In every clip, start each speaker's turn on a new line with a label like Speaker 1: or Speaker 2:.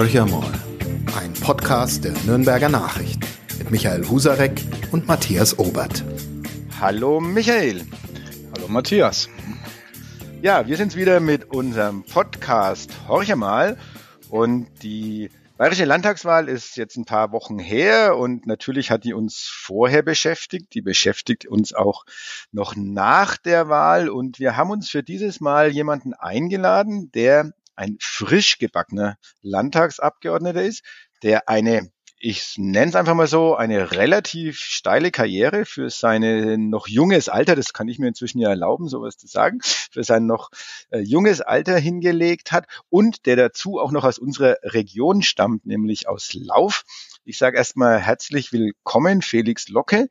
Speaker 1: Horcher mal, ein Podcast der Nürnberger Nachricht mit Michael Husarek und Matthias Obert.
Speaker 2: Hallo Michael.
Speaker 3: Hallo Matthias.
Speaker 2: Ja, wir sind's wieder mit unserem Podcast Horcher mal und die Bayerische Landtagswahl ist jetzt ein paar Wochen her und natürlich hat die uns vorher beschäftigt. Die beschäftigt uns auch noch nach der Wahl und wir haben uns für dieses Mal jemanden eingeladen, der ein frisch gebackener Landtagsabgeordneter ist, der eine ich nenne es einfach mal so, eine relativ steile Karriere für sein noch junges Alter, das kann ich mir inzwischen ja erlauben, sowas zu sagen, für sein noch äh, junges Alter hingelegt hat und der dazu auch noch aus unserer Region stammt, nämlich aus Lauf. Ich sage erstmal herzlich willkommen, Felix Locke.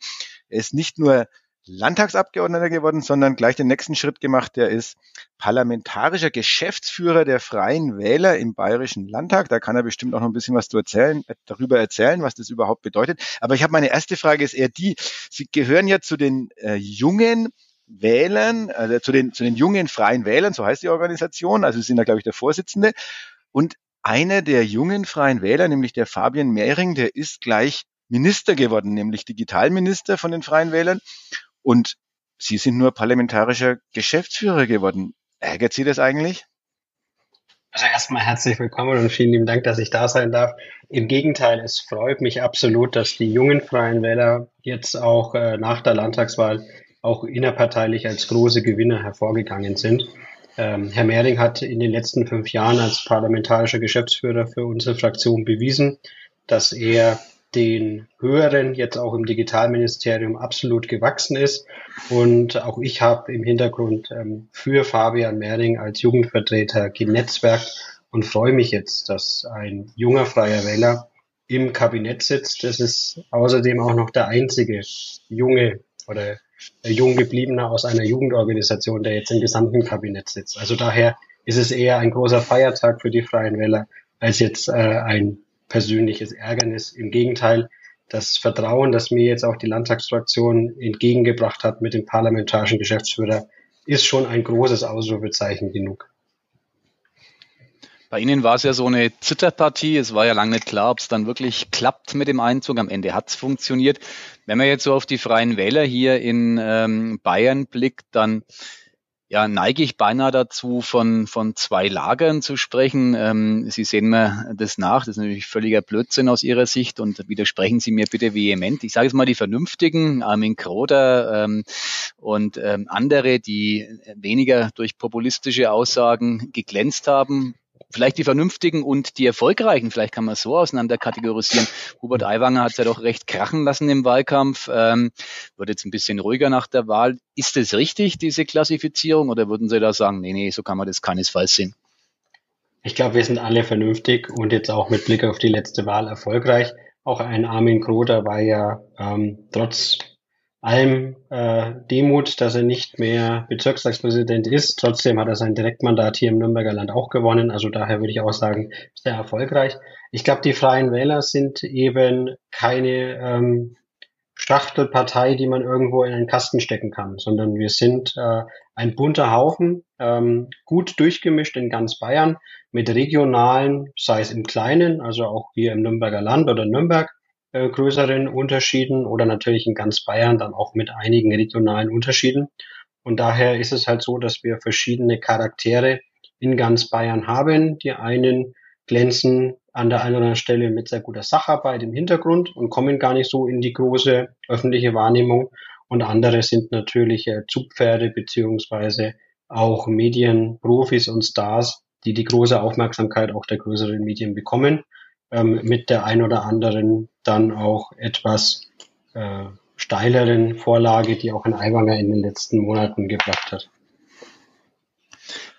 Speaker 2: Er ist nicht nur Landtagsabgeordneter geworden, sondern gleich den nächsten Schritt gemacht. Der ist parlamentarischer Geschäftsführer der Freien Wähler im Bayerischen Landtag. Da kann er bestimmt auch noch ein bisschen was erzählen, äh, darüber erzählen, was das überhaupt bedeutet. Aber ich habe meine erste Frage ist eher die, Sie gehören ja zu den äh, jungen Wählern, also zu den, zu den jungen Freien Wählern, so heißt die Organisation. Also Sie sind da, glaube ich, der Vorsitzende. Und einer der jungen Freien Wähler, nämlich der Fabian Mehring, der ist gleich Minister geworden, nämlich Digitalminister von den Freien Wählern. Und Sie sind nur parlamentarischer Geschäftsführer geworden. Ärgert Sie das eigentlich?
Speaker 3: Also erstmal herzlich willkommen und vielen lieben Dank, dass ich da sein darf. Im Gegenteil, es freut mich absolut, dass die jungen Freien Wähler jetzt auch äh, nach der Landtagswahl auch innerparteilich als große Gewinner hervorgegangen sind. Ähm, Herr Mehring hat in den letzten fünf Jahren als parlamentarischer Geschäftsführer für unsere Fraktion bewiesen, dass er den höheren jetzt auch im Digitalministerium absolut gewachsen ist. Und auch ich habe im Hintergrund ähm, für Fabian Mehring als Jugendvertreter genetzwerkt und freue mich jetzt, dass ein junger freier Wähler im Kabinett sitzt. Das ist außerdem auch noch der einzige junge oder jung gebliebener aus einer Jugendorganisation, der jetzt im gesamten Kabinett sitzt. Also daher ist es eher ein großer Feiertag für die Freien Wähler als jetzt äh, ein persönliches Ärgernis. Im Gegenteil, das Vertrauen, das mir jetzt auch die Landtagsfraktion entgegengebracht hat mit dem parlamentarischen Geschäftsführer, ist schon ein großes Ausrufezeichen genug.
Speaker 4: Bei Ihnen war es ja so eine Zitterpartie. Es war ja lange nicht klar, ob es dann wirklich klappt mit dem Einzug. Am Ende hat es funktioniert. Wenn man jetzt so auf die Freien Wähler hier in ähm, Bayern blickt, dann ja, neige ich beinahe dazu, von, von zwei Lagern zu sprechen. Ähm, Sie sehen mir das nach. Das ist natürlich völliger Blödsinn aus Ihrer Sicht und widersprechen Sie mir bitte vehement. Ich sage es mal, die Vernünftigen, Armin Kroder ähm, und ähm, andere, die weniger durch populistische Aussagen geglänzt haben, vielleicht die Vernünftigen und die Erfolgreichen, vielleicht kann man so auseinander kategorisieren. Hubert Aiwanger hat es ja doch recht krachen lassen im Wahlkampf, ähm, wird jetzt ein bisschen ruhiger nach der Wahl. Ist das richtig, diese Klassifizierung, oder würden Sie da sagen, nee, nee, so kann man das keinesfalls sehen?
Speaker 3: Ich glaube, wir sind alle vernünftig und jetzt auch mit Blick auf die letzte Wahl erfolgreich. Auch ein Armin Kroder war ja ähm, trotz allem äh, Demut, dass er nicht mehr Bezirkstagspräsident ist. Trotzdem hat er sein Direktmandat hier im Nürnberger Land auch gewonnen. Also daher würde ich auch sagen, sehr erfolgreich. Ich glaube, die Freien Wähler sind eben keine ähm, Schachtelpartei, die man irgendwo in einen Kasten stecken kann, sondern wir sind äh, ein bunter Haufen, ähm, gut durchgemischt in ganz Bayern mit regionalen, sei es im Kleinen, also auch hier im Nürnberger Land oder Nürnberg, äh, größeren Unterschieden oder natürlich in ganz Bayern dann auch mit einigen regionalen Unterschieden. Und daher ist es halt so, dass wir verschiedene Charaktere in ganz Bayern haben. Die einen glänzen an der einen oder anderen Stelle mit sehr guter Sacharbeit im Hintergrund und kommen gar nicht so in die große öffentliche Wahrnehmung. Und andere sind natürlich äh, Zugpferde beziehungsweise auch Medienprofis und Stars, die die große Aufmerksamkeit auch der größeren Medien bekommen ähm, mit der ein oder anderen dann auch etwas äh, steileren Vorlage, die auch ein Aiwanger in den letzten Monaten gebracht hat.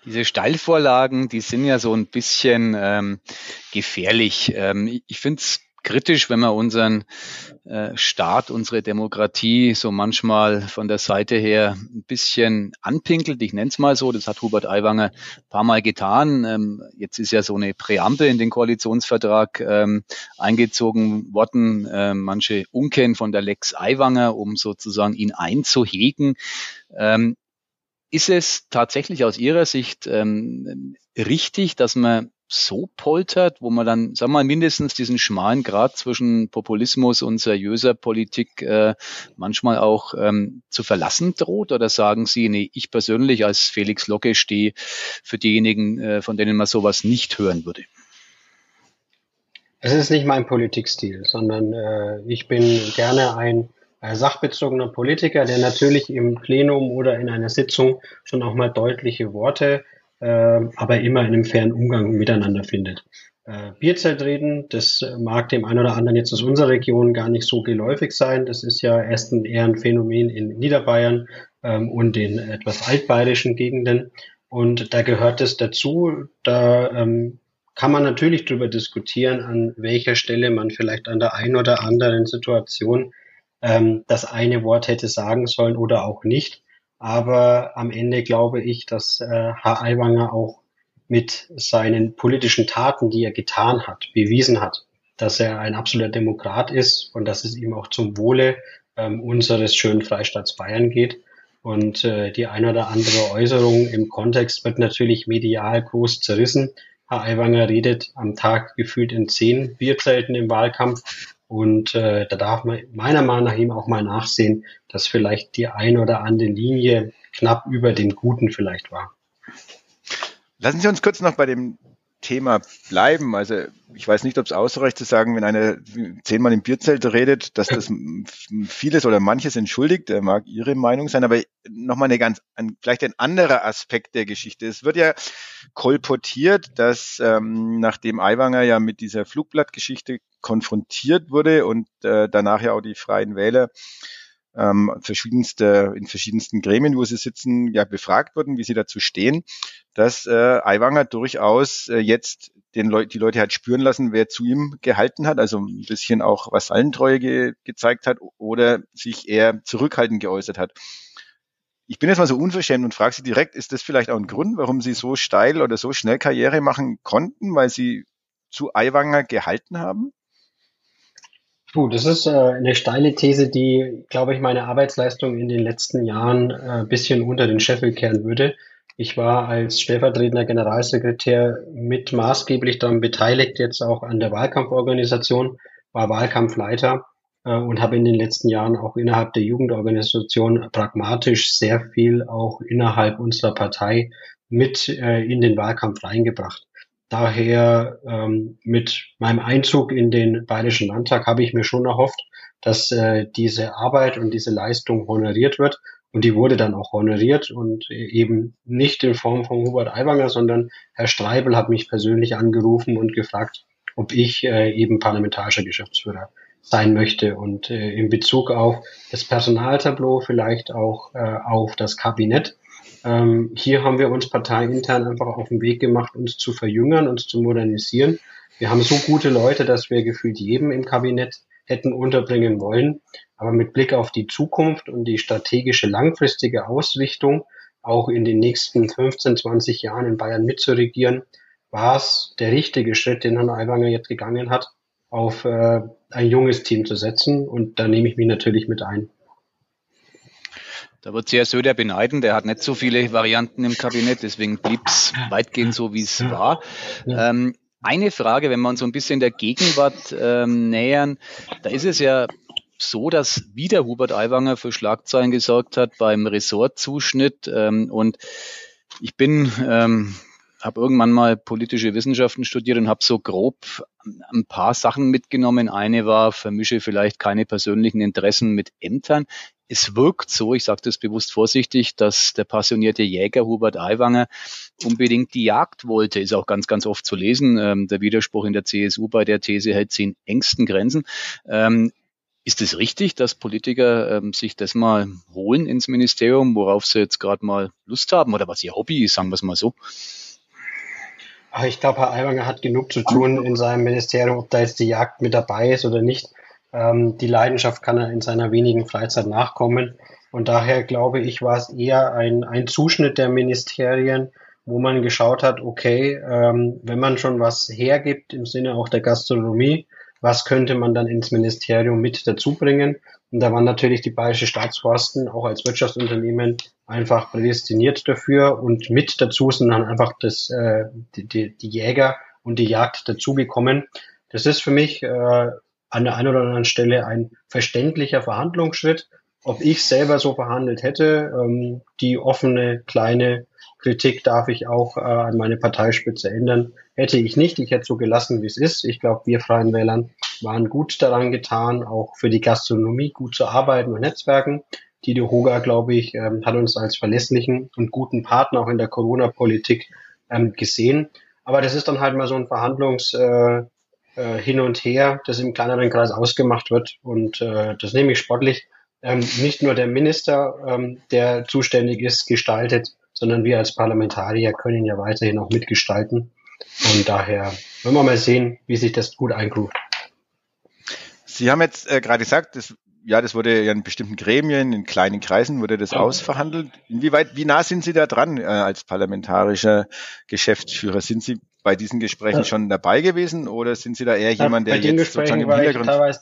Speaker 4: Diese Steilvorlagen, die sind ja so ein bisschen ähm, gefährlich. Ähm, ich finde es kritisch, wenn man unseren äh, Staat, unsere Demokratie so manchmal von der Seite her ein bisschen anpinkelt. Ich nenne es mal so. Das hat Hubert Aiwanger ein paar Mal getan. Ähm, jetzt ist ja so eine Präambel in den Koalitionsvertrag ähm, eingezogen worden. Ähm, manche unkennen von der Lex Aiwanger, um sozusagen ihn einzuhegen. Ähm, ist es tatsächlich aus Ihrer Sicht ähm, richtig, dass man so poltert, wo man dann, wir mal, mindestens diesen schmalen Grad zwischen Populismus und seriöser Politik äh, manchmal auch ähm, zu verlassen droht? Oder sagen Sie, nee, ich persönlich als Felix Locke stehe für diejenigen, äh, von denen man sowas nicht hören würde?
Speaker 3: Es ist nicht mein Politikstil, sondern äh, ich bin gerne ein äh, sachbezogener Politiker, der natürlich im Plenum oder in einer Sitzung schon auch mal deutliche Worte aber immer in einem fairen Umgang miteinander findet. Äh, Bierzeltreden, das mag dem einen oder anderen jetzt aus unserer Region gar nicht so geläufig sein. Das ist ja erst ein, eher ein Phänomen in Niederbayern ähm, und in etwas altbayerischen Gegenden. Und da gehört es dazu, da ähm, kann man natürlich darüber diskutieren, an welcher Stelle man vielleicht an der einen oder anderen Situation ähm, das eine Wort hätte sagen sollen oder auch nicht. Aber am Ende glaube ich, dass äh, Herr Aiwanger auch mit seinen politischen Taten, die er getan hat, bewiesen hat, dass er ein absoluter Demokrat ist und dass es ihm auch zum Wohle ähm, unseres schönen Freistaats Bayern geht. Und äh, die eine oder andere Äußerung im Kontext wird natürlich medial groß zerrissen. Herr Aiwanger redet am Tag gefühlt in zehn Bierzelten im Wahlkampf. Und äh, da darf man meiner Meinung nach ihm auch mal nachsehen, dass vielleicht die ein oder andere Linie knapp über dem Guten vielleicht war.
Speaker 2: Lassen Sie uns kurz noch bei dem Thema bleiben. Also ich weiß nicht, ob es ausreicht zu sagen, wenn einer zehnmal im Bierzelt redet, dass das vieles oder manches entschuldigt. Er mag Ihre Meinung sein, aber nochmal eine ganz, ein, vielleicht ein anderer Aspekt der Geschichte. Es wird ja kolportiert, dass ähm, nachdem Aiwanger ja mit dieser Flugblattgeschichte konfrontiert wurde und äh, danach ja auch die Freien Wähler ähm, verschiedenste, in verschiedensten Gremien, wo sie sitzen, ja befragt wurden, wie sie dazu stehen, dass äh, Aiwanger durchaus äh, jetzt den Leu die Leute hat spüren lassen, wer zu ihm gehalten hat, also ein bisschen auch Vassallentreue ge gezeigt hat oder sich eher zurückhaltend geäußert hat. Ich bin jetzt mal so unverschämt und frage Sie direkt, ist das vielleicht auch ein Grund, warum Sie so steil oder so schnell Karriere machen konnten, weil Sie zu Aiwanger gehalten haben?
Speaker 3: Puh, das ist äh, eine steile These, die, glaube ich, meine Arbeitsleistung in den letzten Jahren ein äh, bisschen unter den Scheffel kehren würde. Ich war als stellvertretender Generalsekretär mit maßgeblich daran beteiligt, jetzt auch an der Wahlkampforganisation, war Wahlkampfleiter äh, und habe in den letzten Jahren auch innerhalb der Jugendorganisation pragmatisch sehr viel auch innerhalb unserer Partei mit äh, in den Wahlkampf reingebracht. Daher ähm, mit meinem Einzug in den Bayerischen Landtag habe ich mir schon erhofft, dass äh, diese Arbeit und diese Leistung honoriert wird. Und die wurde dann auch honoriert und eben nicht in Form von Hubert Aiwanger, sondern Herr Streibel hat mich persönlich angerufen und gefragt, ob ich äh, eben parlamentarischer Geschäftsführer sein möchte und äh, in Bezug auf das Personaltableau vielleicht auch äh, auf das Kabinett ähm, hier haben wir uns parteiintern einfach auf den Weg gemacht, uns zu verjüngern, uns zu modernisieren. Wir haben so gute Leute, dass wir gefühlt jedem im Kabinett hätten unterbringen wollen. Aber mit Blick auf die Zukunft und die strategische langfristige Ausrichtung, auch in den nächsten 15, 20 Jahren in Bayern mitzuregieren, war es der richtige Schritt, den Herrn Aiwanger jetzt gegangen hat, auf äh, ein junges Team zu setzen. Und da nehme ich mich natürlich mit ein.
Speaker 4: Da wird sehr Söder beneiden, der hat nicht so viele Varianten im Kabinett, deswegen blieb es weitgehend so, wie es war. Ähm, eine Frage, wenn wir uns so ein bisschen der Gegenwart ähm, nähern, da ist es ja so, dass wieder Hubert Aiwanger für Schlagzeilen gesorgt hat beim Ressortzuschnitt ähm, und ich bin ähm, habe irgendwann mal politische Wissenschaften studiert und habe so grob ein paar Sachen mitgenommen. Eine war, vermische vielleicht keine persönlichen Interessen mit Ämtern es wirkt so, ich sage das bewusst vorsichtig, dass der passionierte Jäger Hubert Aiwanger unbedingt die Jagd wollte, ist auch ganz, ganz oft zu lesen. Ähm, der Widerspruch in der CSU bei der These hält sie in engsten Grenzen. Ähm, ist es richtig, dass Politiker ähm, sich das mal holen ins Ministerium, worauf sie jetzt gerade mal Lust haben oder was ihr Hobby ist, sagen wir es mal so?
Speaker 3: Ich glaube, Herr Aiwanger hat genug zu tun in seinem Ministerium, ob da jetzt die Jagd mit dabei ist oder nicht. Ähm, die Leidenschaft kann er in seiner wenigen Freizeit nachkommen. Und daher glaube ich, war es eher ein, ein Zuschnitt der Ministerien, wo man geschaut hat, okay, ähm, wenn man schon was hergibt im Sinne auch der Gastronomie, was könnte man dann ins Ministerium mit dazu bringen? Und da waren natürlich die Bayerische Staatsforsten auch als Wirtschaftsunternehmen einfach prädestiniert dafür und mit dazu sind dann einfach das, äh, die, die, die Jäger und die Jagd dazugekommen. Das ist für mich äh, an der einen oder anderen Stelle ein verständlicher Verhandlungsschritt. Ob ich selber so verhandelt hätte, ähm, die offene kleine Kritik darf ich auch äh, an meine Parteispitze ändern. Hätte ich nicht, ich hätte so gelassen, wie es ist. Ich glaube, wir Freien Wählern waren gut daran getan, auch für die Gastronomie gut zu arbeiten und Netzwerken. Dido Hoga, glaube ich, ähm, hat uns als verlässlichen und guten Partner auch in der Corona-Politik ähm, gesehen. Aber das ist dann halt mal so ein Verhandlungs äh, äh, hin und her, das im kleineren Kreis ausgemacht wird. Und äh, das nehme ich sportlich. Ähm, nicht nur der Minister, ähm, der zuständig ist, gestaltet, sondern wir als Parlamentarier können ja weiterhin auch mitgestalten. Und daher wollen wir mal sehen, wie sich das gut eingruft.
Speaker 2: Sie haben jetzt äh, gerade gesagt, das, ja, das wurde ja in bestimmten Gremien, in kleinen Kreisen wurde das ja. ausverhandelt. Inwieweit, wie nah sind Sie da dran äh, als parlamentarischer Geschäftsführer? Sind Sie bei diesen Gesprächen ja. schon dabei gewesen oder sind Sie da eher jemand, der jetzt sozusagen im Hintergrund...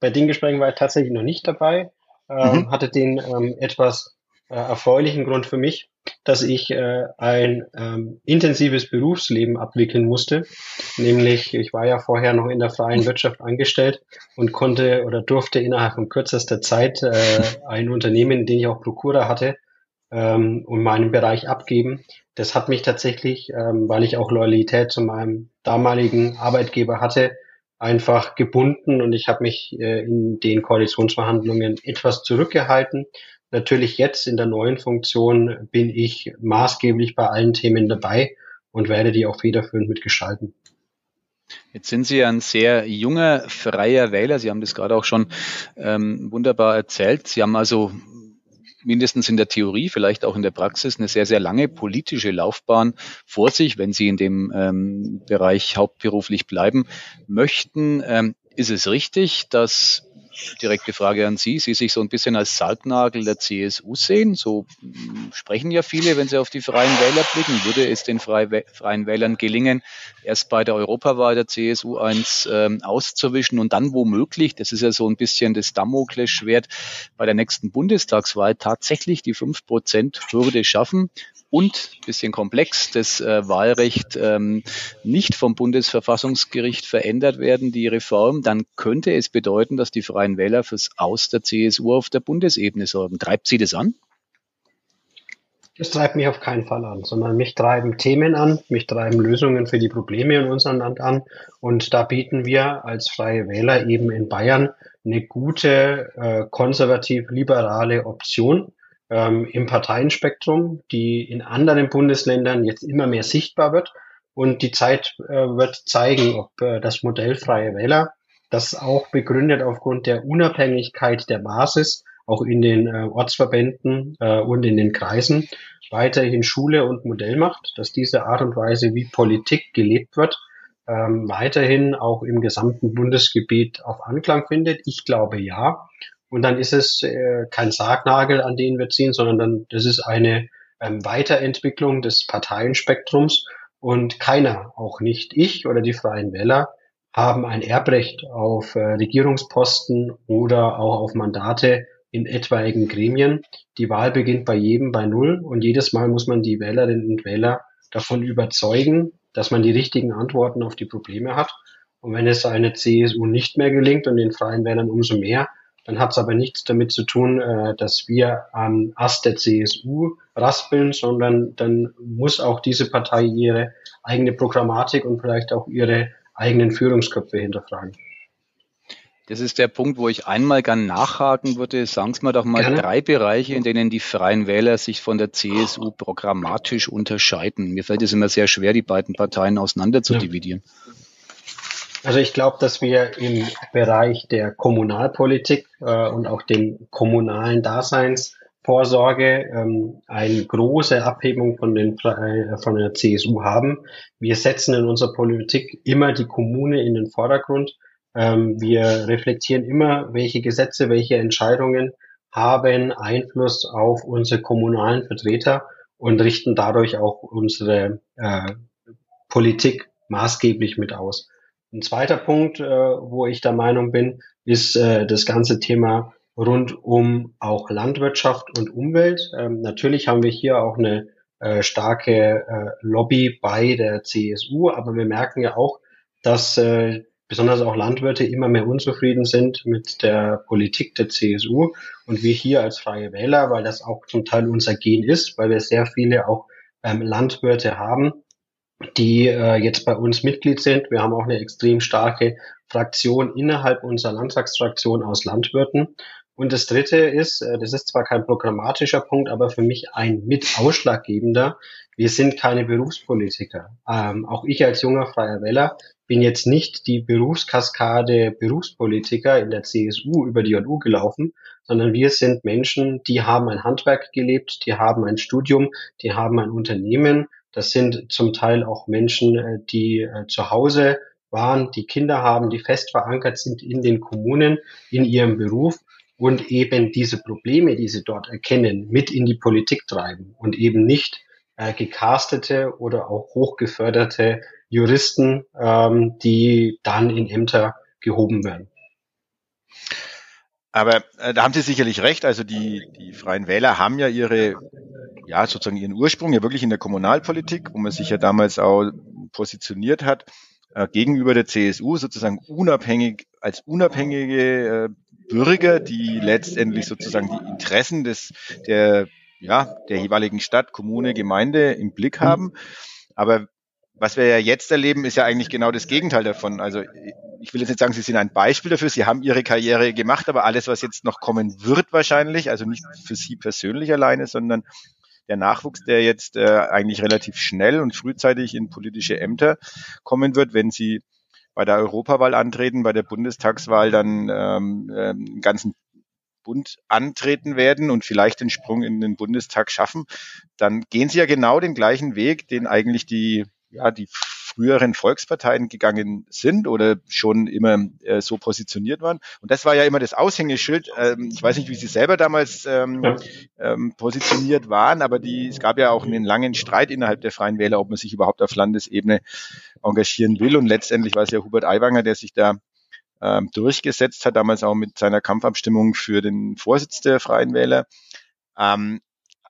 Speaker 3: Bei den Gesprächen war ich tatsächlich noch nicht dabei, ähm, mhm. hatte den ähm, etwas äh, erfreulichen Grund für mich, dass ich äh, ein ähm, intensives Berufsleben abwickeln musste. Nämlich, ich war ja vorher noch in der freien Wirtschaft angestellt und konnte oder durfte innerhalb von kürzester Zeit äh, ein Unternehmen, in dem ich auch Prokura hatte, ähm, und meinen Bereich abgeben. Das hat mich tatsächlich, ähm, weil ich auch Loyalität zu meinem damaligen Arbeitgeber hatte, einfach gebunden und ich habe mich äh, in den Koalitionsverhandlungen etwas zurückgehalten. Natürlich jetzt in der neuen Funktion bin ich maßgeblich bei allen Themen dabei und werde die auch federführend mitgestalten.
Speaker 4: Jetzt sind Sie ein sehr junger, freier Wähler. Sie haben das gerade auch schon ähm, wunderbar erzählt. Sie haben also mindestens in der Theorie, vielleicht auch in der Praxis, eine sehr, sehr lange politische Laufbahn vor sich, wenn Sie in dem ähm, Bereich hauptberuflich bleiben möchten. Ähm, ist es richtig, dass direkte Frage an Sie. Sie sich so ein bisschen als Sargnagel der CSU sehen. So hm, sprechen ja viele, wenn sie auf die Freien Wähler blicken. Würde es den Freien Wählern gelingen, erst bei der Europawahl der CSU eins ähm, auszuwischen und dann womöglich, das ist ja so ein bisschen das Damoklesschwert, bei der nächsten Bundestagswahl tatsächlich die 5%-Hürde schaffen und bisschen komplex das äh, Wahlrecht ähm, nicht vom Bundesverfassungsgericht verändert werden, die Reform, dann könnte es bedeuten, dass die Freien Wähler fürs Aus der CSU auf der Bundesebene sorgen. Treibt Sie das an?
Speaker 3: Das treibt mich auf keinen Fall an, sondern mich treiben Themen an, mich treiben Lösungen für die Probleme in unserem Land an. Und da bieten wir als Freie Wähler eben in Bayern eine gute äh, konservativ-liberale Option ähm, im Parteienspektrum, die in anderen Bundesländern jetzt immer mehr sichtbar wird. Und die Zeit äh, wird zeigen, ob äh, das Modell Freie Wähler, das auch begründet aufgrund der Unabhängigkeit der Basis, auch in den äh, Ortsverbänden äh, und in den Kreisen, weiterhin Schule und Modell macht, dass diese Art und Weise, wie Politik gelebt wird, ähm, weiterhin auch im gesamten Bundesgebiet auf Anklang findet. Ich glaube ja. Und dann ist es äh, kein Sargnagel, an den wir ziehen, sondern dann, das ist eine ähm, Weiterentwicklung des Parteienspektrums. Und keiner, auch nicht ich oder die Freien Wähler, haben ein Erbrecht auf äh, Regierungsposten oder auch auf Mandate in etwaigen Gremien. Die Wahl beginnt bei jedem bei Null und jedes Mal muss man die Wählerinnen und Wähler davon überzeugen, dass man die richtigen Antworten auf die Probleme hat. Und wenn es eine CSU nicht mehr gelingt und den Freien Wählern umso mehr, dann hat es aber nichts damit zu tun, äh, dass wir am Ast der CSU raspeln, sondern dann muss auch diese Partei ihre eigene Programmatik und vielleicht auch ihre eigenen Führungsköpfe hinterfragen.
Speaker 4: Das ist der Punkt, wo ich einmal gern nachhaken würde. Sagen Sie mir doch mal Gerne. drei Bereiche, in denen die Freien Wähler sich von der CSU programmatisch unterscheiden. Mir fällt es immer sehr schwer, die beiden Parteien auseinander zu ja. dividieren.
Speaker 3: Also ich glaube, dass wir im Bereich der Kommunalpolitik äh, und auch dem kommunalen Daseinsvorsorge ähm, eine große Abhebung von, den, äh, von der CSU haben. Wir setzen in unserer Politik immer die Kommune in den Vordergrund. Ähm, wir reflektieren immer, welche Gesetze, welche Entscheidungen haben Einfluss auf unsere kommunalen Vertreter und richten dadurch auch unsere äh, Politik maßgeblich mit aus. Ein zweiter Punkt, äh, wo ich der Meinung bin, ist äh, das ganze Thema rund um auch Landwirtschaft und Umwelt. Ähm, natürlich haben wir hier auch eine äh, starke äh, Lobby bei der CSU, aber wir merken ja auch, dass äh, besonders auch Landwirte immer mehr unzufrieden sind mit der Politik der CSU und wir hier als Freie Wähler, weil das auch zum Teil unser Gen ist, weil wir sehr viele auch ähm, Landwirte haben, die äh, jetzt bei uns Mitglied sind. Wir haben auch eine extrem starke Fraktion innerhalb unserer Landtagsfraktion aus Landwirten. Und das Dritte ist, äh, das ist zwar kein programmatischer Punkt, aber für mich ein mit ausschlaggebender. Wir sind keine Berufspolitiker. Ähm, auch ich als junger Freier Wähler bin jetzt nicht die Berufskaskade Berufspolitiker in der CSU über die JU gelaufen, sondern wir sind Menschen, die haben ein Handwerk gelebt, die haben ein Studium, die haben ein Unternehmen. Das sind zum Teil auch Menschen, äh, die äh, zu Hause waren, die Kinder haben, die fest verankert sind in den Kommunen, in ihrem Beruf und eben diese Probleme, die sie dort erkennen, mit in die Politik treiben und eben nicht äh, gecastete oder auch hochgeförderte Juristen, ähm, die dann in Ämter gehoben werden.
Speaker 2: Aber äh, da haben Sie sicherlich recht. Also die, die Freien Wähler haben ja ihre, ja sozusagen ihren Ursprung ja wirklich in der Kommunalpolitik, wo man sich ja damals auch positioniert hat äh, gegenüber der CSU sozusagen unabhängig als unabhängige äh, Bürger, die letztendlich sozusagen die Interessen des der ja der jeweiligen Stadt, Kommune, Gemeinde im Blick haben. Aber was wir ja jetzt erleben, ist ja eigentlich genau das Gegenteil davon. Also ich will jetzt nicht sagen, Sie sind ein Beispiel dafür, Sie haben Ihre Karriere gemacht, aber alles, was jetzt noch kommen wird wahrscheinlich, also nicht für Sie persönlich alleine, sondern der Nachwuchs, der jetzt äh, eigentlich relativ schnell und frühzeitig in politische Ämter kommen wird, wenn Sie bei der Europawahl antreten, bei der Bundestagswahl dann ähm, ähm, ganzen Bund antreten werden und vielleicht den Sprung in den Bundestag schaffen, dann gehen sie ja genau den gleichen Weg, den eigentlich die ja, die früheren Volksparteien gegangen sind oder schon immer äh, so positioniert waren. Und das war ja immer das Aushängeschild. Ähm, ich weiß nicht, wie Sie selber damals ähm, ähm, positioniert waren, aber die, es gab ja auch einen langen Streit innerhalb der Freien Wähler, ob man sich überhaupt auf Landesebene engagieren will. Und letztendlich war es ja Hubert Aiwanger, der sich da ähm, durchgesetzt hat, damals auch mit seiner Kampfabstimmung für den Vorsitz der Freien Wähler. Ähm,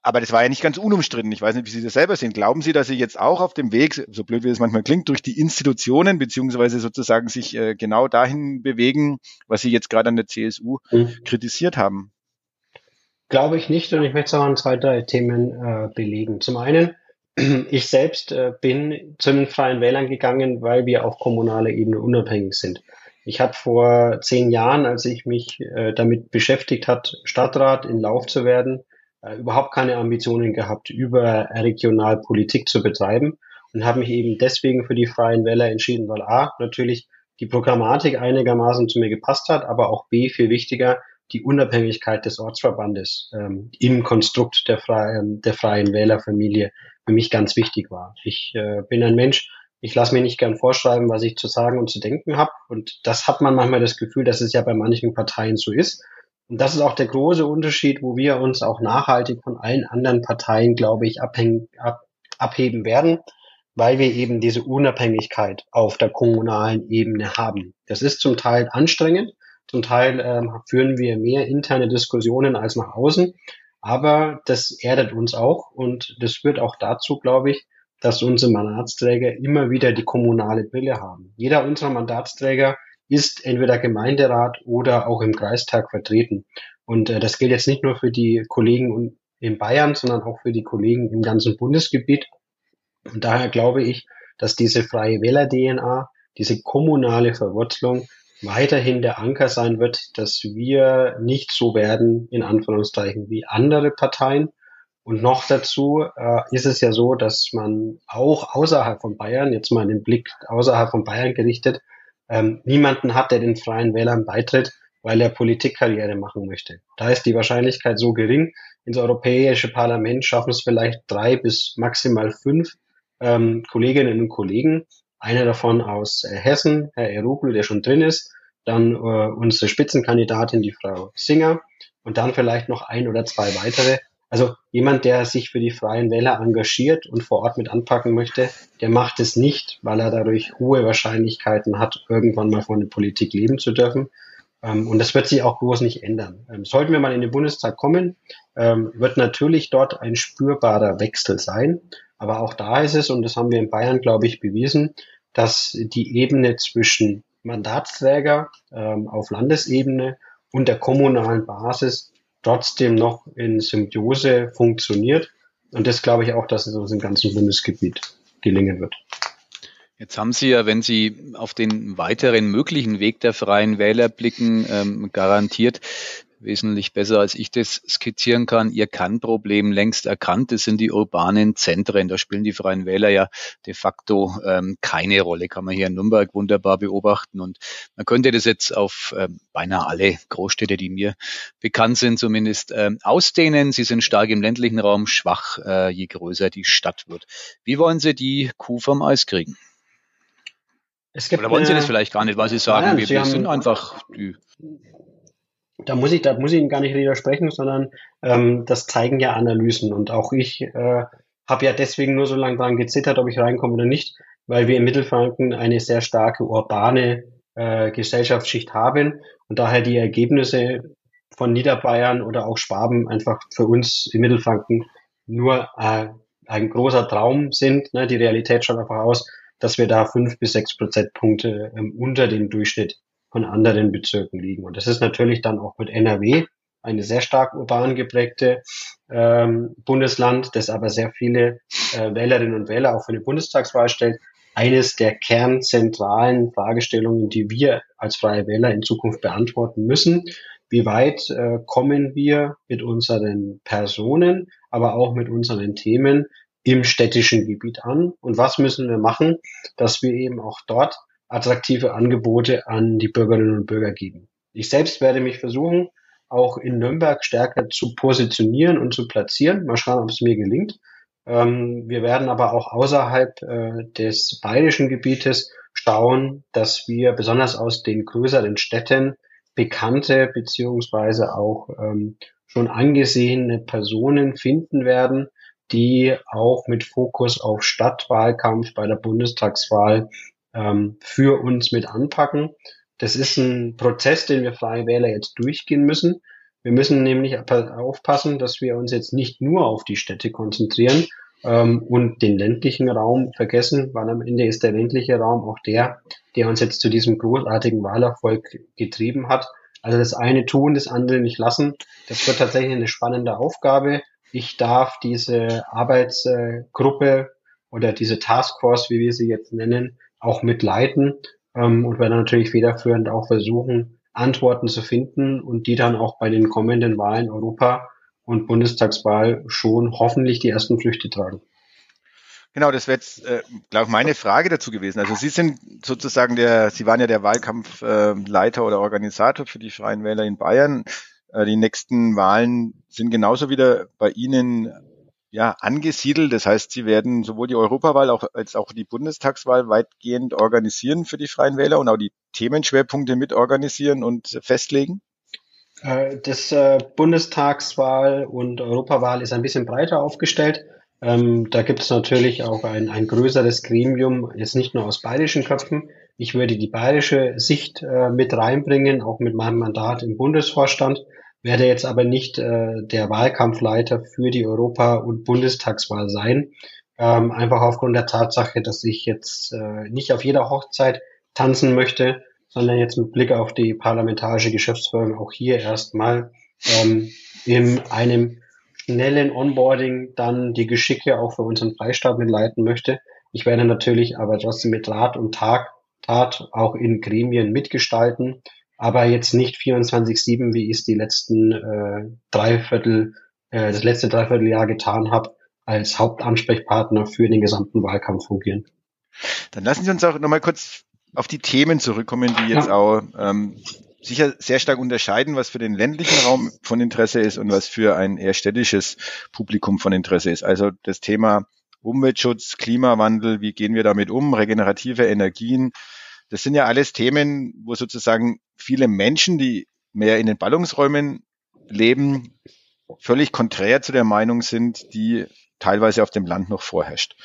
Speaker 2: aber das war ja nicht ganz unumstritten. Ich weiß nicht, wie Sie das selber sehen. Glauben Sie, dass Sie jetzt auch auf dem Weg, so blöd wie es manchmal klingt, durch die Institutionen beziehungsweise sozusagen sich äh, genau dahin bewegen, was Sie jetzt gerade an der CSU mhm. kritisiert haben?
Speaker 3: Glaube ich nicht und ich möchte es auch an zwei, drei Themen äh, belegen. Zum einen, ich selbst äh, bin zu den Freien Wählern gegangen, weil wir auf kommunaler Ebene unabhängig sind. Ich habe vor zehn Jahren, als ich mich äh, damit beschäftigt hat, Stadtrat in Lauf zu werden, äh, überhaupt keine Ambitionen gehabt, über regional zu betreiben und habe mich eben deswegen für die Freien Wähler entschieden, weil A, natürlich die Programmatik einigermaßen zu mir gepasst hat, aber auch B, viel wichtiger, die Unabhängigkeit des Ortsverbandes ähm, im Konstrukt der, Freien, der Freien Wählerfamilie für mich ganz wichtig war. Ich äh, bin ein Mensch, ich lasse mir nicht gern vorschreiben, was ich zu sagen und zu denken habe. Und das hat man manchmal das Gefühl, dass es ja bei manchen Parteien so ist. Und das ist auch der große Unterschied, wo wir uns auch nachhaltig von allen anderen Parteien, glaube ich, abhängen, ab, abheben werden, weil wir eben diese Unabhängigkeit auf der kommunalen Ebene haben. Das ist zum Teil anstrengend, zum Teil ähm, führen wir mehr interne Diskussionen als nach außen, aber das erdet uns auch und das führt auch dazu, glaube ich, dass unsere Mandatsträger immer wieder die kommunale Brille haben. Jeder unserer Mandatsträger ist entweder Gemeinderat oder auch im Kreistag vertreten. Und äh, das gilt jetzt nicht nur für die Kollegen in Bayern, sondern auch für die Kollegen im ganzen Bundesgebiet. Und daher glaube ich, dass diese freie Wähler-DNA, diese kommunale Verwurzelung weiterhin der Anker sein wird, dass wir nicht so werden, in Anführungszeichen, wie andere Parteien. Und noch dazu äh, ist es ja so, dass man auch außerhalb von Bayern, jetzt mal den Blick außerhalb von Bayern gerichtet, ähm, niemanden hat, der den Freien Wählern beitritt, weil er Politikkarriere machen möchte. Da ist die Wahrscheinlichkeit so gering. Ins Europäische Parlament schaffen es vielleicht drei bis maximal fünf ähm, Kolleginnen und Kollegen. Einer davon aus äh, Hessen, Herr Erugel, der schon drin ist. Dann äh, unsere Spitzenkandidatin, die Frau Singer. Und dann vielleicht noch ein oder zwei weitere. Also jemand, der sich für die Freien Wähler engagiert und vor Ort mit anpacken möchte, der macht es nicht, weil er dadurch hohe Wahrscheinlichkeiten hat, irgendwann mal von der Politik leben zu dürfen, Ähm, und das wird sich auch bloß nicht ändern. Ähm, sollten wir mal in den Bundestag kommen, ähm, wird natürlich dort ein spürbarer Wechsel sein. Aber auch da ist es, und das haben wir in Bayern, glaube ich, bewiesen, dass die Ebene zwischen Mandatsträger auf Landesebene und der kommunalen Basis trotzdem noch in Symbiose funktioniert. Und das glaube ich auch, dass es uns im ganzen Bundesgebiet gelingen wird.
Speaker 4: Jetzt haben Sie ja, wenn Sie auf den weiteren möglichen Weg der freien Wähler blicken, ähm, garantiert wesentlich besser, als ich das skizzieren kann. Ihr Kann-Problem längst erkannt. Das sind die urbanen Zentren. Da spielen die Freien Wähler ja de facto ähm, keine Rolle. Kann man hier in Nürnberg wunderbar beobachten. Und man könnte das jetzt auf ähm, beinahe alle Großstädte, die mir bekannt sind, zumindest ähm, ausdehnen. Sie sind stark im ländlichen Raum, schwach, äh, je größer die Stadt wird. Wie wollen Sie die Kuh vom Eis kriegen?
Speaker 3: Es gibt
Speaker 4: Oder wollen Sie das vielleicht gar nicht, weil Sie sagen,
Speaker 3: Nein,
Speaker 4: wir,
Speaker 3: Sie
Speaker 4: wir sind einfach die.
Speaker 3: Da muss ich, da muss ich Ihnen gar nicht widersprechen, sondern ähm, das zeigen ja Analysen. Und auch ich äh, habe ja deswegen nur so lange dran gezittert, ob ich reinkomme oder nicht, weil wir in Mittelfranken eine sehr starke urbane äh, Gesellschaftsschicht haben und daher die Ergebnisse von Niederbayern oder auch Schwaben einfach für uns in Mittelfranken nur äh, ein großer Traum sind. Ne? Die Realität schaut einfach aus, dass wir da fünf bis sechs Prozentpunkte ähm, unter dem Durchschnitt von anderen Bezirken liegen. Und das ist natürlich dann auch mit NRW eine sehr stark urban geprägte ähm, Bundesland, das aber sehr viele äh, Wählerinnen und Wähler auch für eine Bundestagswahl stellt. Eines der kernzentralen Fragestellungen, die wir als Freie Wähler in Zukunft beantworten müssen. Wie weit äh, kommen wir mit unseren Personen, aber auch mit unseren Themen im städtischen Gebiet an? Und was müssen wir machen, dass wir eben auch dort attraktive Angebote an die Bürgerinnen und Bürger geben. Ich selbst werde mich versuchen, auch in Nürnberg stärker zu positionieren und zu platzieren. Mal schauen, ob es mir gelingt. Ähm, wir werden aber auch außerhalb äh, des bayerischen Gebietes schauen, dass wir besonders aus den größeren Städten bekannte beziehungsweise auch ähm, schon angesehene Personen finden werden, die auch mit Fokus auf Stadtwahlkampf bei der Bundestagswahl ähm, für uns mit anpacken. Das ist ein Prozess, den wir Freie Wähler jetzt durchgehen müssen. Wir müssen nämlich aufpassen, dass wir uns jetzt nicht nur auf die Städte konzentrieren ähm, und den ländlichen Raum vergessen, weil am Ende ist der ländliche Raum auch der, der uns jetzt zu diesem großartigen Wahlerfolg getrieben hat. Also das eine tun, das andere nicht lassen. Das wird tatsächlich eine spannende Aufgabe. Ich darf diese Arbeitsgruppe oder diese Taskforce, wie wir sie jetzt nennen, auch mitleiten ähm, und werde natürlich federführend auch versuchen, Antworten zu finden und die dann auch bei den kommenden Wahlen Europa und Bundestagswahl schon hoffentlich die ersten Früchte tragen.
Speaker 2: Genau, das wäre jetzt, äh, glaube ich, meine Frage dazu gewesen. Also Sie sind sozusagen der, Sie waren ja der Wahlkampfleiter äh, oder Organisator für die Freien Wähler in Bayern. Äh, die nächsten Wahlen sind genauso wieder bei Ihnen ja, angesiedelt. Das heißt, Sie werden sowohl die Europawahl auch, als auch die Bundestagswahl weitgehend organisieren für die Freien Wähler und auch die Themenschwerpunkte mit organisieren und festlegen?
Speaker 3: Äh, Das äh, Bundestagswahl und Europawahl ist ein bisschen breiter aufgestellt. Ähm, da gibt es natürlich auch ein, ein größeres Gremium, jetzt nicht nur aus bayerischen Köpfen. Ich würde die bayerische Sicht äh, mit reinbringen, auch mit meinem Mandat im Bundesvorstand, werde jetzt aber nicht äh, der Wahlkampfleiter für die Europa- und Bundestagswahl sein. Ähm, einfach aufgrund der Tatsache, dass ich jetzt äh, nicht auf jeder Hochzeit tanzen möchte, sondern jetzt mit Blick auf die parlamentarische Geschäftsführung auch hier erstmal ähm, in einem schnellen Onboarding dann die Geschicke auch für unseren Freistaat mitleiten möchte. Ich werde natürlich aber trotzdem mit Rat und Tag, Tat auch in Gremien mitgestalten, aber jetzt nicht 24-7, wie ich es die letzten äh, Dreiviertel, äh, das letzte Dreivierteljahr getan habe, als Hauptansprechpartner für den gesamten Wahlkampf fungieren.
Speaker 2: Dann lassen Sie uns auch nochmal kurz auf die Themen zurückkommen, die jetzt
Speaker 3: Ja.
Speaker 2: auch ähm, sicher sehr stark unterscheiden, was für den ländlichen Raum von Interesse ist und was für ein eher städtisches Publikum von Interesse ist. Also das Thema Umweltschutz, Klimawandel, wie gehen wir damit um, regenerative Energien. Das sind ja alles Themen, wo sozusagen viele Menschen, die mehr in den Ballungsräumen leben, völlig konträr zu der Meinung sind, die teilweise auf dem Land noch vorherrscht.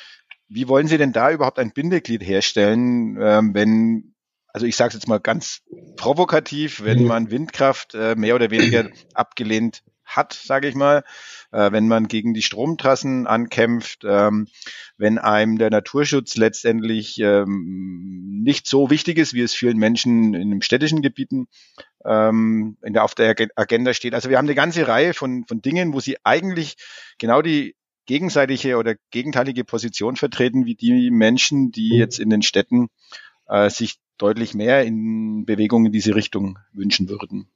Speaker 2: Wie wollen Sie denn da überhaupt ein Bindeglied herstellen, ähm, wenn also ich sage es jetzt mal ganz provokativ, wenn mhm. man Windkraft äh, mehr oder weniger abgelehnt hat, sage ich mal, äh, wenn man gegen die Stromtrassen ankämpft, ähm, wenn einem der Naturschutz letztendlich ähm, nicht so wichtig ist, wie es vielen Menschen in den städtischen Gebieten ähm, in der, auf der Agenda steht. Also wir haben eine ganze Reihe von, von Dingen, wo sie eigentlich genau die gegenseitige oder gegenteilige Position vertreten, wie die Menschen, die jetzt in den Städten äh, sich deutlich mehr in Bewegung in diese Richtung wünschen würden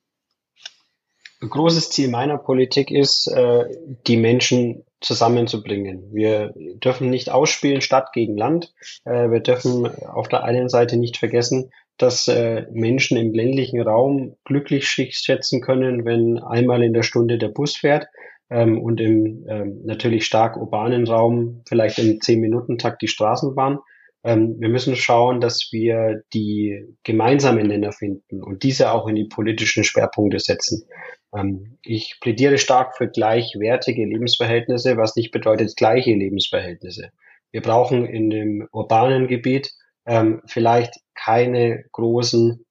Speaker 3: großes Ziel meiner Politik ist, äh, die Menschen zusammenzubringen. Wir dürfen nicht ausspielen Stadt gegen Land. Äh, wir dürfen auf der einen Seite nicht vergessen, dass äh, Menschen im ländlichen Raum glücklich schätzen können, wenn einmal in der Stunde der Bus fährt ähm, und im ähm, natürlich stark urbanen Raum vielleicht im Zehn-Minuten-Takt die Straßenbahn. Ähm, wir müssen schauen, dass wir die gemeinsamen Nenner finden und diese auch in die politischen Schwerpunkte setzen. Ähm, ich plädiere stark für gleichwertige Lebensverhältnisse, was nicht bedeutet gleiche Lebensverhältnisse. Wir brauchen in dem urbanen Gebiet ähm, vielleicht keine großen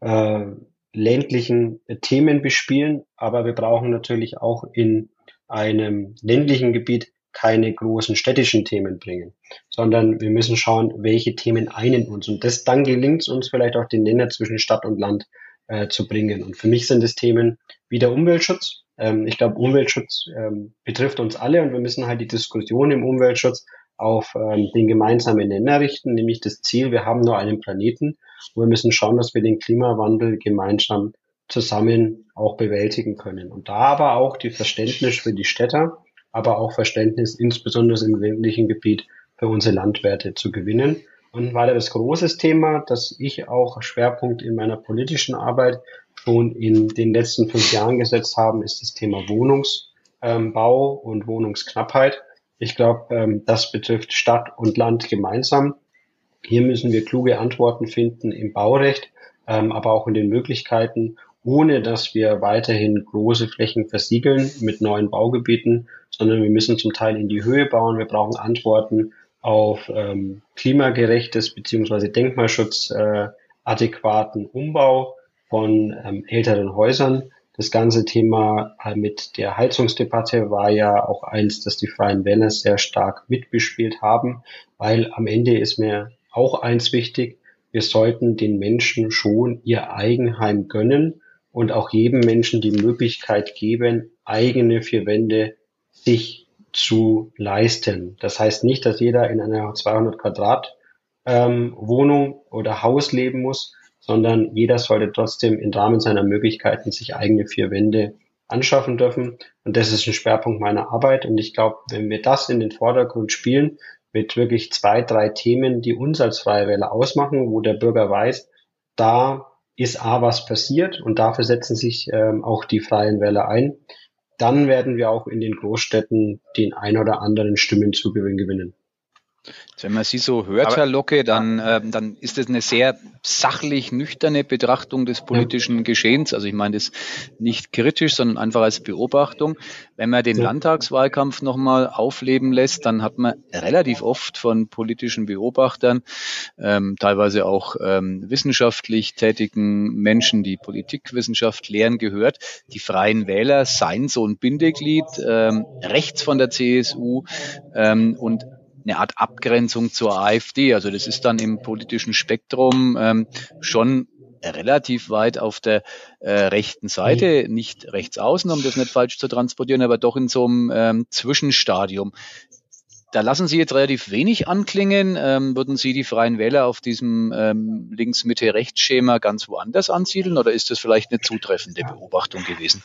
Speaker 3: äh, ländlichen Themen bespielen, aber wir brauchen natürlich auch in einem ländlichen Gebiet keine großen städtischen Themen bringen, sondern wir müssen schauen, welche Themen einen uns. Und das dann gelingt es uns vielleicht auch den Nenner zwischen Stadt und Land äh, zu bringen. Und für mich sind es Themen wie der Umweltschutz. Ähm, ich glaube, Umweltschutz ähm, betrifft uns alle und wir müssen halt die Diskussion im Umweltschutz auf ähm, den gemeinsamen Nenner richten, nämlich das Ziel, wir haben nur einen Planeten und wir müssen schauen, dass wir den Klimawandel gemeinsam zusammen auch bewältigen können. Und da aber auch die Verständnis für die Städter, aber auch Verständnis insbesondere im ländlichen Gebiet für unsere Landwirte zu gewinnen. Ein weiteres großes Thema, das ich auch Schwerpunkt in meiner politischen Arbeit schon in den letzten fünf Jahren gesetzt habe, ist das Thema Wohnungsbau und Wohnungsknappheit. Ich glaube, ähm, das betrifft Stadt und Land gemeinsam. Hier müssen wir kluge Antworten finden im Baurecht, ähm, aber auch in den Möglichkeiten, ohne dass wir weiterhin große Flächen versiegeln mit neuen Baugebieten, sondern wir müssen zum Teil in die Höhe bauen. Wir brauchen Antworten auf ähm, klimagerechtes beziehungsweise Denkmalschutz äh, Umbau von ähm, älteren Häusern. Das ganze Thema äh, mit der Heizungsdebatte war ja auch eins, das die Freien Wähler sehr stark mitbespielt haben, weil am Ende ist mir auch eins wichtig, wir sollten den Menschen schon ihr Eigenheim gönnen und auch jedem Menschen die Möglichkeit geben, eigene vier Wände sich zu leisten. Das heißt nicht, dass jeder in einer 200 Quadrat ähm, Wohnung oder Haus leben muss, sondern jeder sollte trotzdem im Rahmen seiner Möglichkeiten sich eigene vier Wände anschaffen dürfen. Und das ist ein Schwerpunkt meiner Arbeit. Und ich glaube, wenn wir das in den Vordergrund spielen, mit wirklich zwei, drei Themen, die uns als Freie Wähler ausmachen, wo der Bürger weiß, da ist A was passiert und dafür setzen sich ähm, auch die Freien Wähler ein, dann werden wir auch in den Großstädten den ein oder anderen Stimmenzugewinn gewinnen.
Speaker 4: Wenn man sie so hört, Aber, Herr Locke, dann, äh, dann ist das eine sehr sachlich nüchterne Betrachtung des politischen ja. Geschehens. Also ich meine das nicht kritisch, sondern einfach als Beobachtung. Wenn man den ja. Landtagswahlkampf nochmal aufleben lässt, dann hat man relativ oft von politischen Beobachtern, ähm, teilweise auch ähm, wissenschaftlich tätigen Menschen, die Politikwissenschaft lehren, gehört, die Freien Wähler seien so ein Bindeglied ähm, rechts von der CSU ähm, und eine Art Abgrenzung zur AfD. Also das ist dann im politischen Spektrum ähm, schon relativ weit auf der äh, rechten Seite, nicht rechts außen, um das nicht falsch zu transportieren, aber doch in so einem ähm, Zwischenstadium. Da lassen Sie jetzt relativ wenig anklingen. Ähm, würden Sie die Freien Wähler auf diesem ähm, Links-Mitte-Rechts-Schema ganz woanders ansiedeln oder ist das vielleicht eine zutreffende Beobachtung gewesen?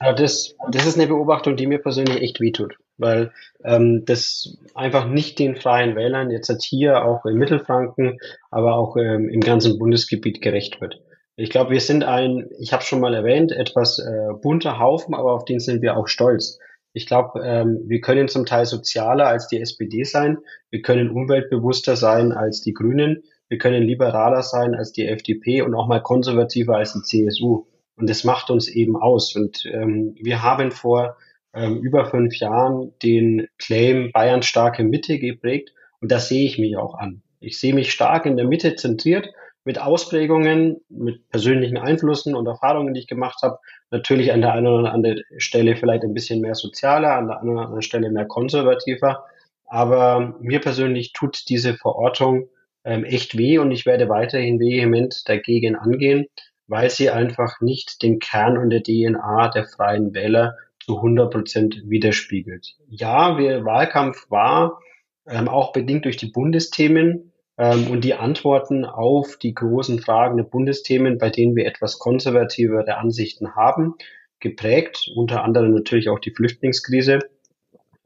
Speaker 3: Ja, das, das ist eine Beobachtung, die mir persönlich echt wehtut, weil ähm, das einfach nicht den freien Wählern jetzt hier auch in Mittelfranken, aber auch ähm, im ganzen Bundesgebiet gerecht wird. Ich glaube, wir sind ein, ich habe schon mal erwähnt, etwas äh, bunter Haufen, aber auf den sind wir auch stolz. Ich glaube, ähm, wir können zum Teil sozialer als die SPD sein, wir können umweltbewusster sein als die Grünen, wir können liberaler sein als die FDP und auch mal konservativer als die CSU. Und das macht uns eben aus. Und ähm, wir haben vor ähm, über fünf Jahren den Claim Bayern starke Mitte geprägt. Und das sehe ich mich auch an. Ich sehe mich stark in der Mitte zentriert mit Ausprägungen, mit persönlichen Einflüssen und Erfahrungen, die ich gemacht habe. Natürlich an der einen oder anderen Stelle vielleicht ein bisschen mehr sozialer, an der anderen, anderen Stelle mehr konservativer. Aber mir persönlich tut diese Verortung ähm, echt weh und ich werde weiterhin vehement dagegen angehen, weil sie einfach nicht den Kern und der DNA der freien Wähler zu 100 Prozent widerspiegelt. Ja, wir, Wahlkampf war ähm, auch bedingt durch die Bundesthemen ähm, und die Antworten auf die großen Fragen der Bundesthemen, bei denen wir etwas konservativere Ansichten haben, geprägt, unter anderem natürlich auch die Flüchtlingskrise.